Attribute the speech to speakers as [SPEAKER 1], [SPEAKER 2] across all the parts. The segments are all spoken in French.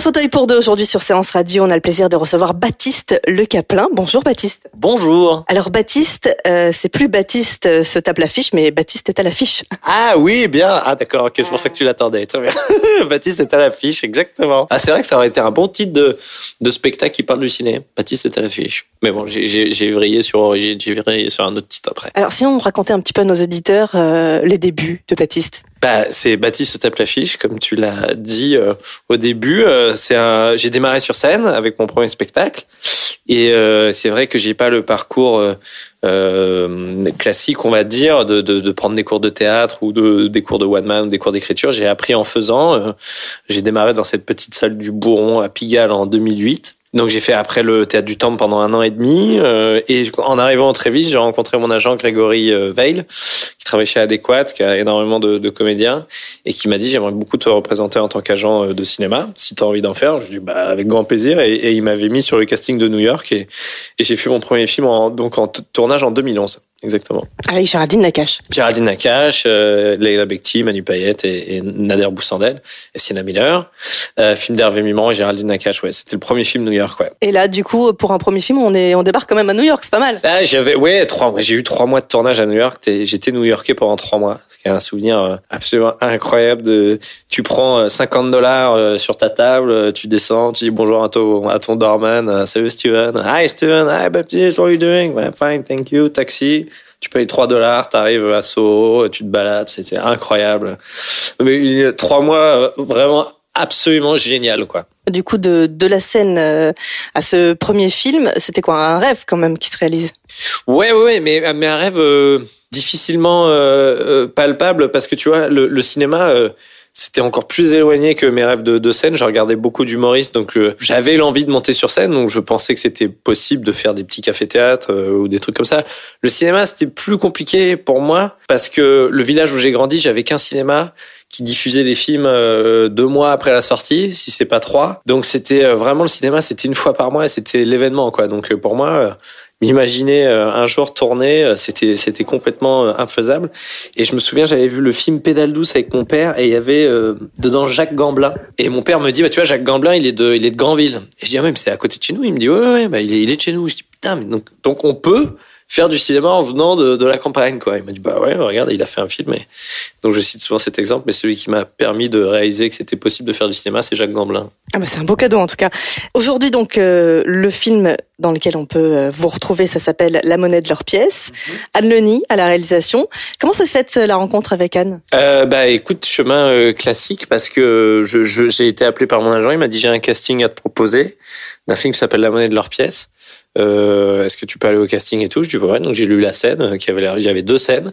[SPEAKER 1] Un fauteuil pour deux aujourd'hui sur Séance Radio. On a le plaisir de recevoir Baptiste Le Caplin. Bonjour Baptiste.
[SPEAKER 2] Bonjour.
[SPEAKER 1] Alors Baptiste, euh, c'est plus Baptiste euh, se tape l'affiche, mais Baptiste est à l'affiche.
[SPEAKER 2] Ah oui, bien. Ah d'accord, ok, c'est pour ça que tu l'attendais. Très bien. Baptiste est à l'affiche, exactement. Ah c'est vrai que ça aurait été un bon titre de, de spectacle qui parle du ciné. Baptiste est à l'affiche. Mais bon, j'ai vrillé sur Origine, j'ai vrillé sur un autre titre après.
[SPEAKER 1] Alors si on racontait un petit peu à nos auditeurs euh, les débuts de Baptiste.
[SPEAKER 2] Bah, c'est Baptiste tape l'affiche, comme tu l'as dit euh, au début. Euh, c'est un, j'ai démarré sur scène avec mon premier spectacle, et euh, c'est vrai que j'ai pas le parcours euh, euh, classique, on va dire, de, de, de prendre des cours de théâtre ou de, des cours de one man, ou des cours d'écriture. J'ai appris en faisant. Euh, j'ai démarré dans cette petite salle du Bourron à Pigalle en 2008. Donc j'ai fait après le théâtre du Temple pendant un an et demi euh, et en arrivant au Trévis, j'ai rencontré mon agent Grégory euh, Veil qui travaille chez Adéquat, qui a énormément de, comédiens et qui m'a dit j'aimerais beaucoup te représenter en tant qu'agent euh, de cinéma si tu as envie d'en faire. Je lui dit bah avec grand plaisir et, il m'avait mis sur le casting de New York et, et j'ai fait mon premier film en, donc en tournage en 2011 exactement.
[SPEAKER 1] Avec Géraldine Nakache.
[SPEAKER 2] Géraldine Nakache, euh, Leila Bekti, Manu Payette et, et Nader Boussandel et Sienna Miller. Euh, film d'Hervé Mimran et Géraldine Nakache, ouais. C'était le premier film New York, ouais.
[SPEAKER 1] Et là, du coup, pour un premier film, on est, on débarque quand même à New York, c'est pas mal.
[SPEAKER 2] Là, j'avais, ouais, trois, j'ai eu trois mois de tournage à New York. J'étais new-yorkais pendant trois mois. C'est un souvenir euh, absolument incroyable de, tu prends euh, 50 dollars euh, sur ta table, euh, tu descends, tu dis bonjour à ton, à ton doorman, euh, salut Steven, hi Steven, hi Baptiste, what are you doing? Ouais, fine, thank you, taxi. Tu payes 3 dollars, t'arrives à Soho, tu te balades, c'était incroyable. Mais euh, trois mois euh, vraiment absolument génial, quoi.
[SPEAKER 1] Du coup, de, de la scène euh, à ce premier film, c'était quoi un rêve quand même qui se réalise?
[SPEAKER 2] Ouais, ouais, mais, mais un rêve euh, difficilement euh, euh, palpable parce que tu vois, le, le cinéma, euh, c'était encore plus éloigné que mes rêves de, de scène. Je regardais beaucoup d'humoristes, donc euh, j'avais l'envie de monter sur scène, donc je pensais que c'était possible de faire des petits cafés-théâtres euh, ou des trucs comme ça. Le cinéma, c'était plus compliqué pour moi parce que le village où j'ai grandi, j'avais qu'un cinéma qui diffusait les films euh, deux mois après la sortie, si c'est pas trois. Donc c'était vraiment le cinéma, c'était une fois par mois c'était l'événement, quoi. Donc pour moi, m'imaginer euh, un jour tourner, euh, c'était c'était complètement euh, infaisable. Et je me souviens, j'avais vu le film Pédale douce avec mon père et il y avait euh, dedans Jacques Gamblin. Et mon père me dit, bah tu vois, Jacques Gamblin, il est de il est de Granville. Et je dis, ah mais c'est à côté de chez nous. Il me dit, ouais ouais, ouais, bah il est il est de chez nous. Je dis, putain, mais donc donc on peut faire du cinéma en venant de, de la campagne quoi. Il m'a dit bah ouais regarde il a fait un film et donc je cite souvent cet exemple mais celui qui m'a permis de réaliser que c'était possible de faire du cinéma c'est Jacques Gamblin.
[SPEAKER 1] Ah bah c'est un beau cadeau en tout cas. Aujourd'hui donc euh, le film dans lequel on peut euh, vous retrouver, ça s'appelle La monnaie de leurs pièces. Anne Leni à la réalisation. Comment s'est faite euh, la rencontre avec Anne?
[SPEAKER 2] Euh, bah écoute, chemin euh, classique parce que je, je- j'ai été appelé par mon agent, il m'a dit j'ai un casting à te proposer d'un film qui s'appelle La monnaie de leurs pièces. Euh, Est-ce que tu peux aller au casting et tout? Je dis ouais, donc j'ai lu la scène, euh, qui avait j'avais deux scènes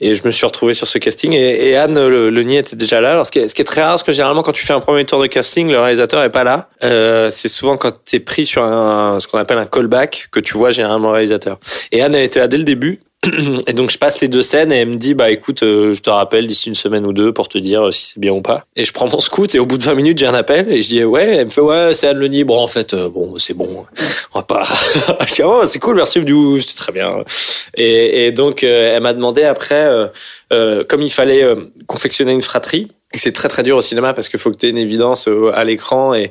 [SPEAKER 2] et je me suis retrouvé sur ce casting et, et Anne le, le nid était déjà là. Alors ce qui, est, ce qui est très rare, parce que généralement quand tu fais un premier tour de casting, le réalisateur est pas là. Euh, c'est souvent quand tu es pris sur un ce qu'on appelle un callback que tu vois généralement le réalisateur. Et Anne elle était là dès le début. Et donc je passe les deux scènes et elle me dit bah écoute euh, je te rappelle d'ici une semaine ou deux pour te dire euh, si c'est bien ou pas. Et je prends mon scout et au bout de 20 minutes j'ai un appel et je dis ouais elle me fait ouais c'est Anne Leni bon en fait euh, bon c'est bon. On va pas je dis oh c'est cool merci du c'est très bien. Et, et donc euh, elle m'a demandé après euh, comme il fallait euh, confectionner une fratrie et c'est très très dur au cinéma parce qu'il faut que tu une évidence euh, à l'écran et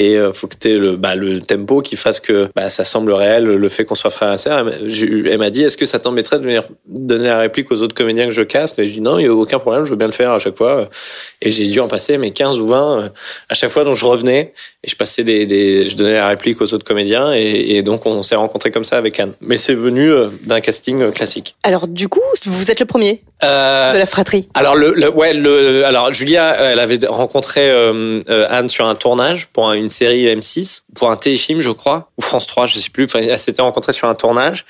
[SPEAKER 2] et euh, faut que tu le, bah, le tempo qui fasse que bah, ça semble réel, le fait qu'on soit frère et sœur. Elle m'a- dit, est-ce que ça t'embêterait de venir donner la réplique aux autres comédiens que je caste? Et je dis, non, il n'y a aucun problème, je veux bien le faire à chaque fois. Et j'ai dû en passer mes 15 ou 20 euh, à chaque fois dont je revenais je passais des, des je donnais la réplique aux autres comédiens et, et donc on s'est rencontrés comme ça avec Anne. Mais c'est venu euh, d'un casting euh, classique.
[SPEAKER 1] Alors du coup, vous êtes le premier
[SPEAKER 2] Euh,
[SPEAKER 1] de la fratrie.
[SPEAKER 2] alors le, le ouais le alors Julia elle avait rencontré euh, Anne sur un tournage pour un- une une série M6 pour un téléfilm, je crois, ou France 3, je sais plus. Enfin, elle s'était rencontrée sur un tournage.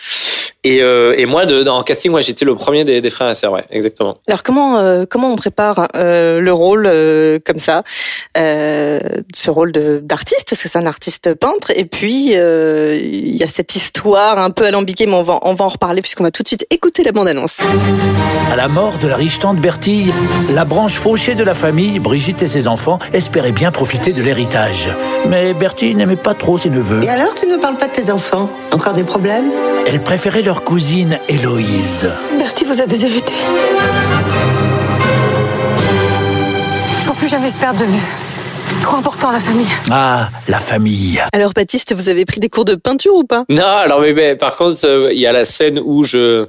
[SPEAKER 2] Et, euh, et moi, de, en casting, moi, j'étais le premier des, des frères et sœurs, ouais, exactement.
[SPEAKER 1] Alors comment euh, comment on prépare euh, le rôle euh, comme ça, euh, ce rôle d'artiste? Parce que c'est un artiste peintre et puis euh, il y a cette histoire un peu alambiquée mais on va on va en reparler puisqu'on va tout de suite écouter la bande annonce.
[SPEAKER 3] À la mort de la riche tante Bertille, la branche fauchée de la famille, Brigitte et ses enfants, espéraient bien profiter de l'héritage. Mais Bertille n'aimait pas trop ses neveux.
[SPEAKER 4] Et alors, tu ne me parles pas de tes enfants? Encore des problèmes?
[SPEAKER 3] Elle préférait cousine Héloïse.
[SPEAKER 5] Bertie vous a déshérité. Il faut plus jamais se perdre de vue. C'est trop important, la famille.
[SPEAKER 3] Ah, la famille.
[SPEAKER 1] Alors Baptiste, vous avez pris des cours de peinture ou pas?
[SPEAKER 2] Non, alors mais, mais, par contre, euh, il y a la scène où je,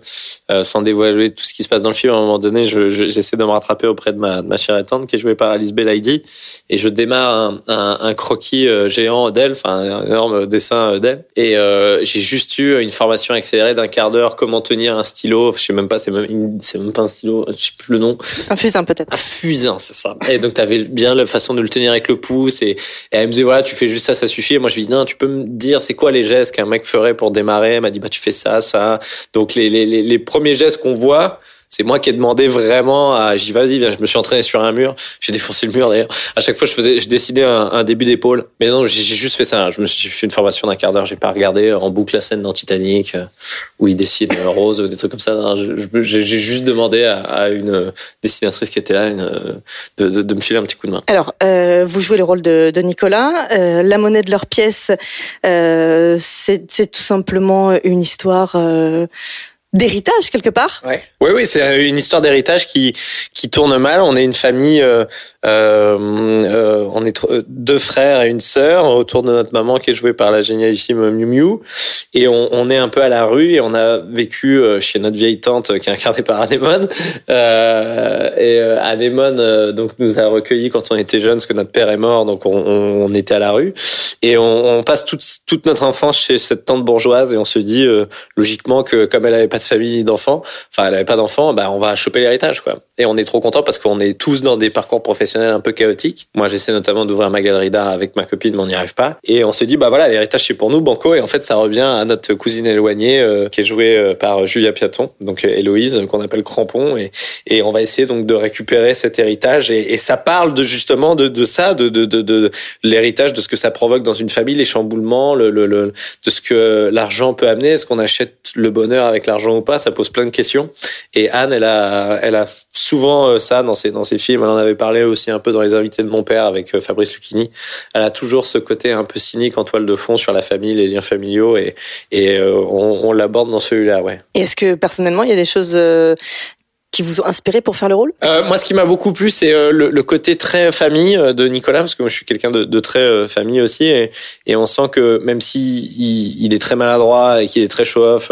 [SPEAKER 2] euh, sans dévoiler tout ce qui se passe dans le film, à un moment donné, je- je- j'essaie de me rattraper auprès de ma, de ma chère et tante qui est jouée par Alice Belaïdi, et je démarre un, un, un croquis euh, géant d'elle, enfin un énorme dessin euh, d'elle, et euh, j'ai juste eu une formation accélérée d'un quart d'heure, comment tenir un stylo, je sais même pas, c'est même, c'est même pas un stylo, je sais plus le nom,
[SPEAKER 1] Un fusain peut-être.
[SPEAKER 2] un fusain, c'est ça. Et donc, tu avais bien la façon de le tenir avec le pouce. Et, elle me disait, voilà, tu fais juste ça, ça suffit. Et moi, je lui dis, non, tu peux me dire, c'est quoi les gestes qu'un mec ferait pour démarrer? Elle m'a dit, bah, tu fais ça, ça. Donc, les, les, les, les premiers gestes qu'on voit, c'est moi qui ai demandé vraiment à, j'y vas-y, viens, je me suis entraîné sur un mur. J'ai défoncé le mur d'ailleurs. À chaque fois, je faisais, je décidais un, un début d'épaule. Mais non, j'ai juste fait ça. Je me suis fait une formation d'un quart d'heure. J'ai pas regardé en boucle la scène dans Titanic euh, où il dessine euh, Rose ou des trucs comme ça. J'ai juste demandé à, une euh, dessinatrice qui était là euh, de, me filer un petit coup de main.
[SPEAKER 1] Alors, euh, vous jouez le rôle de, Nicolas. Euh, la monnaie de leur pièce, euh, c'est tout simplement une histoire euh, d'héritage quelque part.
[SPEAKER 2] Oui, oui, c'est une histoire d'héritage qui qui tourne mal. On est une famille, euh, euh, euh, on est tr- deux frères et une sœur autour de notre maman qui est jouée par la génialissime Miu Miu, et on, on est un peu à la rue et on a vécu euh, chez notre vieille tante qui est incarnée par Anémone. Euh, et euh, Anémone euh, donc nous a recueillis quand on était jeunes, parce que notre père est mort, donc on, on, était à la rue et on, on passe toute toute notre enfance chez cette tante bourgeoise et on se dit euh, logiquement que comme elle avait de famille d'enfants, enfin elle avait pas d'enfants, bah on va choper l'héritage quoi. Et on est trop content parce qu'on est tous dans des parcours professionnels un peu chaotiques. Moi j'essaie notamment d'ouvrir ma galerie d'art avec ma copine, mais on n'y arrive pas. Et on se dit bah voilà l'héritage c'est pour nous banco et en fait ça revient à notre cousine éloignée euh, qui est jouée euh, par Julia Piaton, donc euh, Héloïse euh, qu'on appelle Crampon et et on va essayer donc de récupérer cet héritage et, et ça parle de justement de, de ça, de, de, de, de l'héritage, de ce que ça provoque dans une famille, les chamboulements, le, le, le- de ce que l'argent peut amener. Est-ce qu'on achète le bonheur avec l'argent ou pas? Ça pose plein de questions. Et Anne, elle a, elle a souvent euh, ça dans ses, dans ses films. Elle en avait parlé aussi un peu dans Les Invités de mon père avec euh, Fabrice Lucchini. Elle a toujours ce côté un peu cynique en toile de fond sur la famille, les liens familiaux et, et euh, on, on l'aborde dans celui-là, ouais.
[SPEAKER 1] Est-ce que personnellement, il y a des choses qui vous ont inspiré pour faire le rôle?
[SPEAKER 2] Euh, moi, ce qui m'a beaucoup plu, c'est le, le côté très famille de Nicolas, parce que moi, je suis quelqu'un de, de très famille aussi, et, et on sent que même si il, il est très maladroit et qu'il est très show-off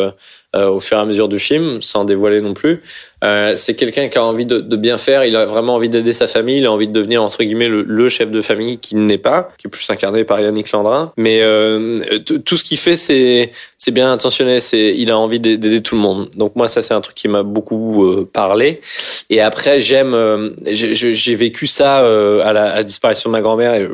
[SPEAKER 2] au fur et à mesure du film, sans dévoiler non plus, euh, c'est quelqu'un qui a envie de, bien faire. Il a vraiment envie d'aider sa famille. Il a envie de devenir entre guillemets le, chef de famille qui n'est pas, qui est plus incarné par Yannick Landrin. Mais euh, tout ce qu'il fait, c'est bien intentionné. C'est il a envie d'aider tout le monde. Donc moi, ça c'est un truc qui m'a beaucoup euh, parlé. Et après, j'aime, euh, j'ai vécu ça euh, à, la, disparition de ma grand-mère.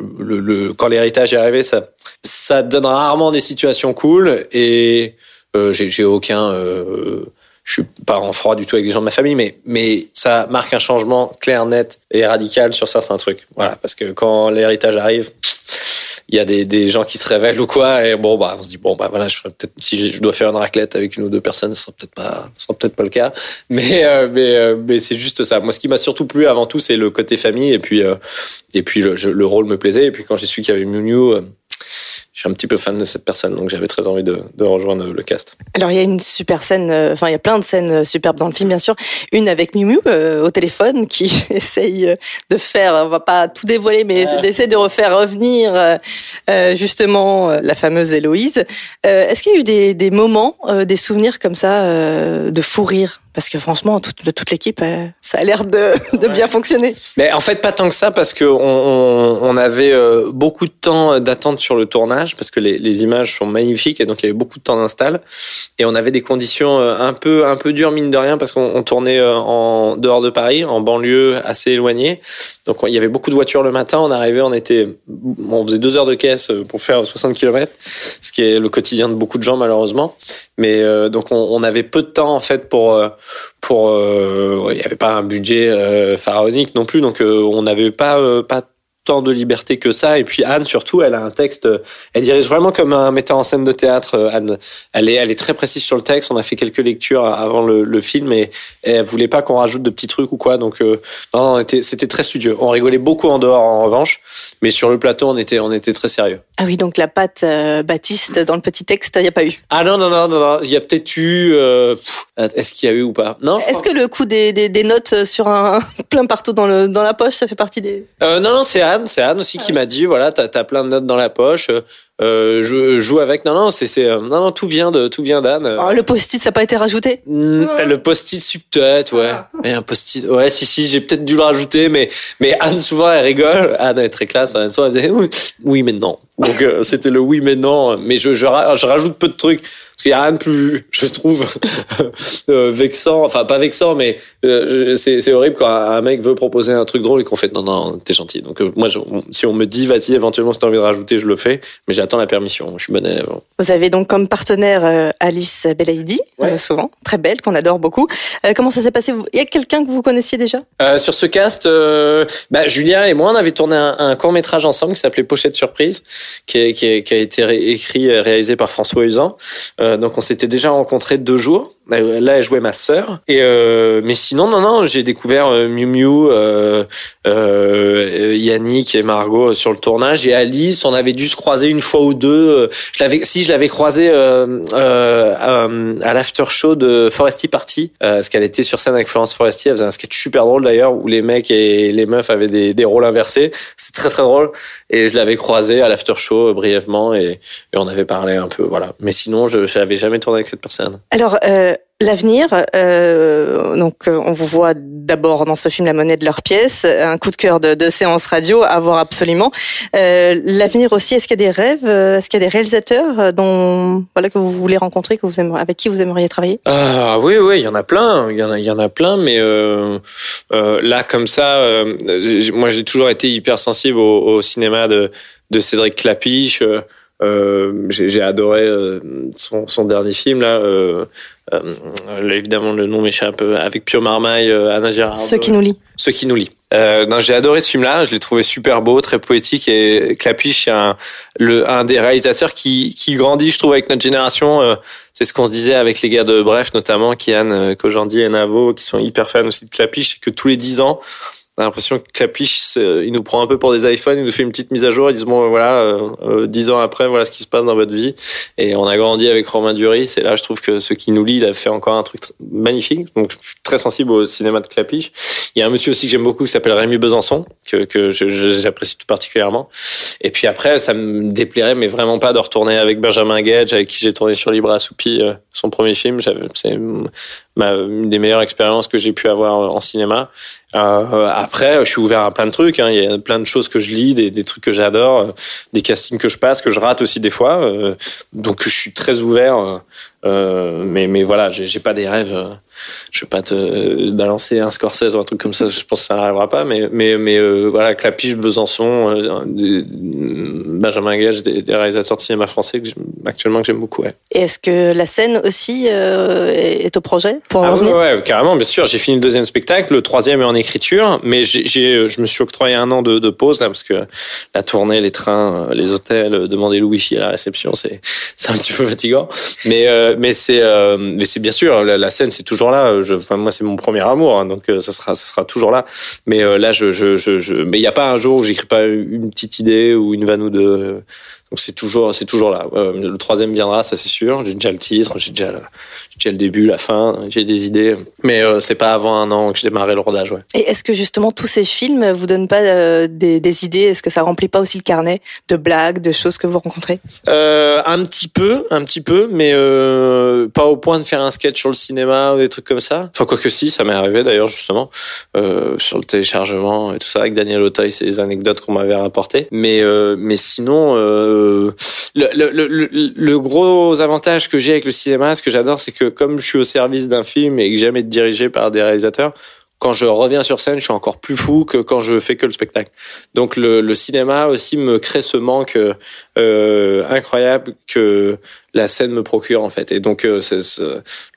[SPEAKER 2] Quand l'héritage est arrivé, ça, ça donne rarement des situations cool. Et euh, j'ai j'ai aucun, euh, je suis pas en froid du tout avec les gens de ma famille, mais mais ça marque un changement clair, net et radical sur certains trucs. Voilà, parce que quand l'héritage arrive. Il y a des, des gens qui se révèlent ou quoi et bon bah on se dit bon bah voilà je peut-être si je dois faire une raclette avec une ou deux personnes ce sera peut-être pas ce sera peut-être pas le cas mais euh, mais euh, mais c'est juste ça moi ce qui m'a surtout plu avant tout c'est le côté famille et puis euh, et puis le, le rôle me plaisait et puis quand j'ai su qu'il y avait Miu Miu euh, suis un petit peu fan de cette personne donc j'avais très envie de, de rejoindre le cast
[SPEAKER 1] Alors il y a une super scène, euh, enfin il y a plein de scènes euh, superbes dans le film bien sûr. Une avec Miu Miu euh, au téléphone qui essaye de faire, on va pas tout dévoiler, mais d'essayer de refaire revenir euh, justement la fameuse Héloïse. Euh, Est-ce qu'il y a eu des, des moments, euh, des souvenirs comme ça euh, de fou rire? Parce que franchement, de toute l'équipe, euh, ça a l'air de, de bien fonctionner.
[SPEAKER 2] Mais en fait, pas tant que ça, parce que on, avait euh, beaucoup de temps d'attente sur le tournage. parce que les, les images sont magnifiques et donc il y avait beaucoup de temps d'install et on avait des conditions euh, un peu un peu dures mine de rien parce qu'on on tournait en dehors de Paris, en banlieue assez éloignée. Donc il y avait beaucoup de voitures le matin. On arrivait, on était, on faisait deux heures de caisse pour faire 60 km, ce qui est le quotidien de beaucoup de gens malheureusement. Mais euh, donc on, on, avait peu de temps en fait pour pour il n'y avait pas un budget pharaonique non plus donc on n'avait pas pas tant de liberté que ça. Et puis Anne, surtout, elle a un texte, elle dirige vraiment comme un metteur en scène de théâtre. Euh, Anne, elle est, elle est très précise sur le texte. On a fait quelques lectures avant le, le film et, elle voulait pas qu'on rajoute de petits trucs ou quoi. Donc euh, non, c'était très studieux. On rigolait beaucoup en dehors, en revanche, mais sur le plateau, on était, on était très sérieux.
[SPEAKER 1] Ah oui, donc la patte euh, Baptiste dans le petit texte, il n'y a pas eu.
[SPEAKER 2] Ah non non non non, il y a peut-être eu. Euh, Est-ce qu'il y a eu ou pas? Non.
[SPEAKER 1] Est-ce que le coup des, des, des, notes sur un plein partout dans le dans la poche, ça fait partie des.
[SPEAKER 2] non non, c'est c'est Anne aussi qui m'a dit voilà, t'as as plein de notes dans la poche. Euh, je joue avec. Non, non, c'est, c'est, non, non, tout vient de, tout vient d'Anne.
[SPEAKER 1] Oh, le post-it, ça n'a pas été rajouté?
[SPEAKER 2] Mmh, Le post-it, peut-être, ouais. Mais un post-it, ouais, si, si, j'ai peut-être dû le rajouter, mais, mais Anne souvent elle rigole. Anne est très classe. Une fois, elle disait oui, oui mais non. Donc euh, c'était le oui, mais non. Mais je, je, je rajoute peu de trucs. Parce qu'il n'y a rien de plus, je trouve, euh, vexant. Enfin, pas vexant, mais euh, c'est horrible quand un mec veut proposer un truc drôle et qu'on fait non, non, t'es gentil. Donc, euh, moi, je, si on me dit, vas-y, éventuellement, si t'as envie de rajouter, je le fais. Mais j'attends la permission. Je suis bon élève.
[SPEAKER 1] Vous avez donc comme partenaire Alice Belaïdi, ouais. souvent, très belle, qu'on adore beaucoup. comment ça s'est passé? Il y a quelqu'un que vous connaissiez déjà?
[SPEAKER 2] Sur ce cast, bah, Julia et moi, on avait tourné un, un court métrage ensemble qui s'appelait Pochette Surprise, qui, qui, qui a été ré écrit, réalisé par François Usan. Euh, donc on s'était déjà rencontrés deux jours. Là, elle jouait ma sœur. Et euh, mais sinon, non, non, j'ai découvert euh, Miu Miu, euh, euh, Yannick et Margot sur le tournage. Et Alice, on avait dû se croiser une fois ou deux. Si je l'avais croisée à, l'after show de Foresti Party, parce qu'elle était sur scène avec Florence Foresti. Elle faisait un sketch super drôle d'ailleurs où les mecs et les meufs avaient des, rôles inversés. C'est très très drôle. Et je l'avais croisée à l'after show brièvement et, on avait parlé un peu, voilà. Mais sinon, je n'avais jamais tourné avec cette personne.
[SPEAKER 1] Alors. L'avenir, euh, donc euh, on vous voit d'abord dans ce film La monnaie de leur pièce, un coup de cœur de, séance radio à voir absolument. Euh, L'avenir aussi, est-ce qu'il y a des rêves, est-ce qu'il y a des réalisateurs dont voilà que vous voulez rencontrer, que vous aimeriez, avec qui vous aimeriez travailler?
[SPEAKER 2] Ah oui, oui, il y en a plein, il y en a, il y en a plein, mais euh, euh, là comme ça, euh, moi j'ai toujours été hyper sensible au, cinéma de, de Cédric Clapiche. Euh, j'ai adoré euh, son, son, dernier film là. Euh, évidemment, le nom m'échappe. Avec Pio Marmaille, Anna Gérard.
[SPEAKER 1] Ceux qui nous lit.
[SPEAKER 2] Ceux qui nous lit. Euh, j'ai adoré ce film-là. Je l'ai trouvé super beau, très poétique et Clapiche, c'est un, le, un des réalisateurs qui, qui grandit, je trouve, avec notre génération. Euh, c'est ce qu'on se disait avec les gars de Bref, notamment Kian Kojandi et Navo, qui sont hyper fans aussi de Clapiche, que tous les dix ans, a l'impression que Clapiche, il nous prend un peu pour des iPhones, il nous fait une petite mise à jour, ils disent bon voilà, euh, dix ans après, voilà ce qui se passe dans votre vie. Et on a grandi avec Romain Duris, et là je trouve que ce qui nous lit, il a fait encore un truc magnifique. Donc je suis très sensible au cinéma de Clapiche. Il y a un monsieur aussi que j'aime beaucoup qui s'appelle Rémi Besançon, que, que j'apprécie tout particulièrement. Et puis après, ça me déplairait, mais vraiment pas de retourner avec Benjamin Gage, avec qui j'ai tourné sur Libre Assoupi, euh, son premier film. C'est une des meilleures expériences que j'ai pu avoir en cinéma. Euh, après, je suis ouvert à plein de trucs. Hein. Il y a plein de choses que je lis, des, trucs que j'adore, euh, des castings que je passe, que je rate aussi des fois. Euh, donc, je suis très ouvert. Euh, mais, mais voilà, j'ai pas des rêves je vais pas te balancer un Scorsese ou un truc comme ça, je pense que ça n'arrivera pas, mais, mais, mais euh, voilà, Clapiche, Besançon, euh, Benjamin Gage, des, des, réalisateurs de cinéma français que actuellement que j'aime beaucoup. Ouais.
[SPEAKER 1] Et est-ce que la scène aussi euh, est au projet pour
[SPEAKER 2] ah, ouais, ouais, carrément, bien sûr. J'ai fini le deuxième spectacle, le troisième est en écriture, mais j'ai, je me suis octroyé un an de, de, pause là parce que la tournée, les trains, les hôtels, demander le wifi à la réception, c'est, c'est un petit peu fatigant. Mais, euh, mais c'est, euh, mais c'est bien sûr, la, scène, c'est toujours là. Je, enfin, moi, c'est mon premier amour, hein, donc euh, ça sera, ça sera toujours là. Mais euh, là, je, je, je, je mais il n'y a pas un jour où j'écris pas une petite idée ou une vanne ou deux. Donc c'est toujours, c'est toujours là. le troisième viendra, ça c'est sûr. J'ai déjà le titre, j'ai déjà, j'ai le début, la fin, j'ai des idées. Mais euh, c'est pas avant un an que je démarrais le rodage. Ouais.
[SPEAKER 1] Et est-ce que justement tous ces films vous donnent pas euh, des, des, idées? Est-ce que ça remplit pas aussi le carnet de blagues, de choses que vous rencontrez?
[SPEAKER 2] Euh, Un petit peu, un petit peu, mais euh, pas au point de faire un sketch sur le cinéma ou des trucs comme ça. Enfin quoi que si, ça m'est arrivé d'ailleurs justement sur le téléchargement et tout ça avec Daniel Auteuil, c'est des anecdotes qu'on m'avait rapportées. Mais mais sinon le, le, le, le, le gros avantage que j'ai avec le cinéma, ce que j'adore, c'est que comme je suis au service d'un film et que j'aime être dirigé par des réalisateurs, quand je reviens sur scène, je suis encore plus fou que quand je fais que le spectacle. Donc le, cinéma aussi me crée ce manque euh, incroyable que la scène me procure en fait. Et donc euh,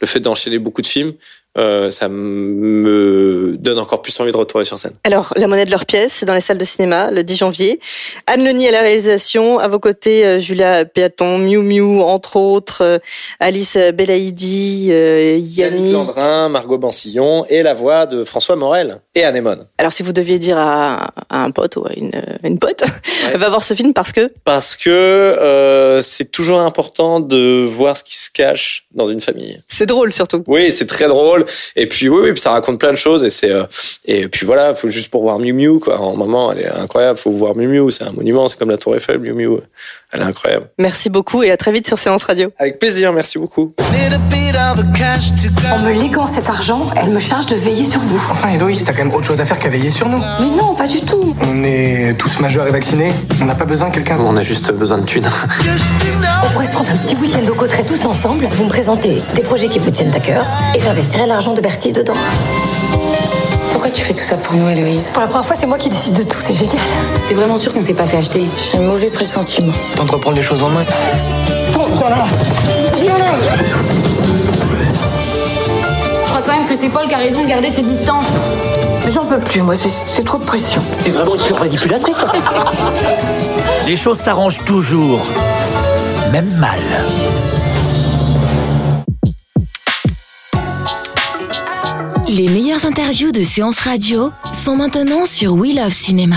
[SPEAKER 2] le fait d'enchaîner beaucoup de films, euh, ça me donne encore plus envie de retourner sur scène.
[SPEAKER 1] Alors, La monnaie de leur pièce, c'est dans les salles de cinéma le 10 janvier. Anne Leni à la réalisation, à vos côtés, euh, Julia Péaton, Miu Miu, entre autres, euh, Alice Belaïdi, euh,
[SPEAKER 2] Yannick
[SPEAKER 1] Yanni.
[SPEAKER 2] Landrin, Margot Bansillon et la voix de François Morel et Anémone.
[SPEAKER 1] Alors, si vous deviez dire à, à un pote ou à une, une pote, va voir ce film parce que
[SPEAKER 2] Parce que euh, c'est toujours important de voir ce qui se cache dans une famille.
[SPEAKER 1] c'est drôle surtout.
[SPEAKER 2] Oui, c'est très drôle. Et puis oui, oui, puis ça raconte plein de choses. Et c'est euh, et puis voilà, faut juste pour voir Miu Miu quoi. En moment, elle est incroyable. Faut voir Miu Miu, c'est un monument. C'est comme la Tour Eiffel, Miu Miu. Elle est incroyable.
[SPEAKER 1] Merci beaucoup et à très vite sur Séance Radio.
[SPEAKER 2] Avec plaisir, merci beaucoup.
[SPEAKER 5] En me léguant cet argent, elle me charge de veiller sur vous.
[SPEAKER 6] Enfin, Héloïse, t'as quand même autre chose à faire qu'à veiller sur nous.
[SPEAKER 5] Mais non, pas du tout.
[SPEAKER 6] On est tous majeurs et vaccinés. On n'a pas besoin de quelqu'un.
[SPEAKER 2] On a juste besoin de thunes.
[SPEAKER 5] On pourrait se prendre un petit week-end au Cotteret tous ensemble. Vous me présentez des projets qui vous tiennent à cœur et j'investirai l'argent de Bertie dedans.
[SPEAKER 7] Pourquoi tu fais tout ça pour nous, Héloïse?
[SPEAKER 5] Pour la première fois, c'est moi qui décide de tout, c'est génial.
[SPEAKER 7] T'es vraiment sûr qu'on s'est pas fait acheter? J'ai un mauvais pressentiment.
[SPEAKER 6] Temps de reprendre les choses en main.
[SPEAKER 7] Même que c'est Paul qui a raison de garder ses distances.
[SPEAKER 5] Mais j'en peux plus, moi, c'est c'est trop de pression.
[SPEAKER 3] T'es vraiment une pure manipulatrice. Les choses s'arrangent toujours. Même mal.
[SPEAKER 8] Les meilleures interviews de séances radio sont maintenant sur We Love Cinéma.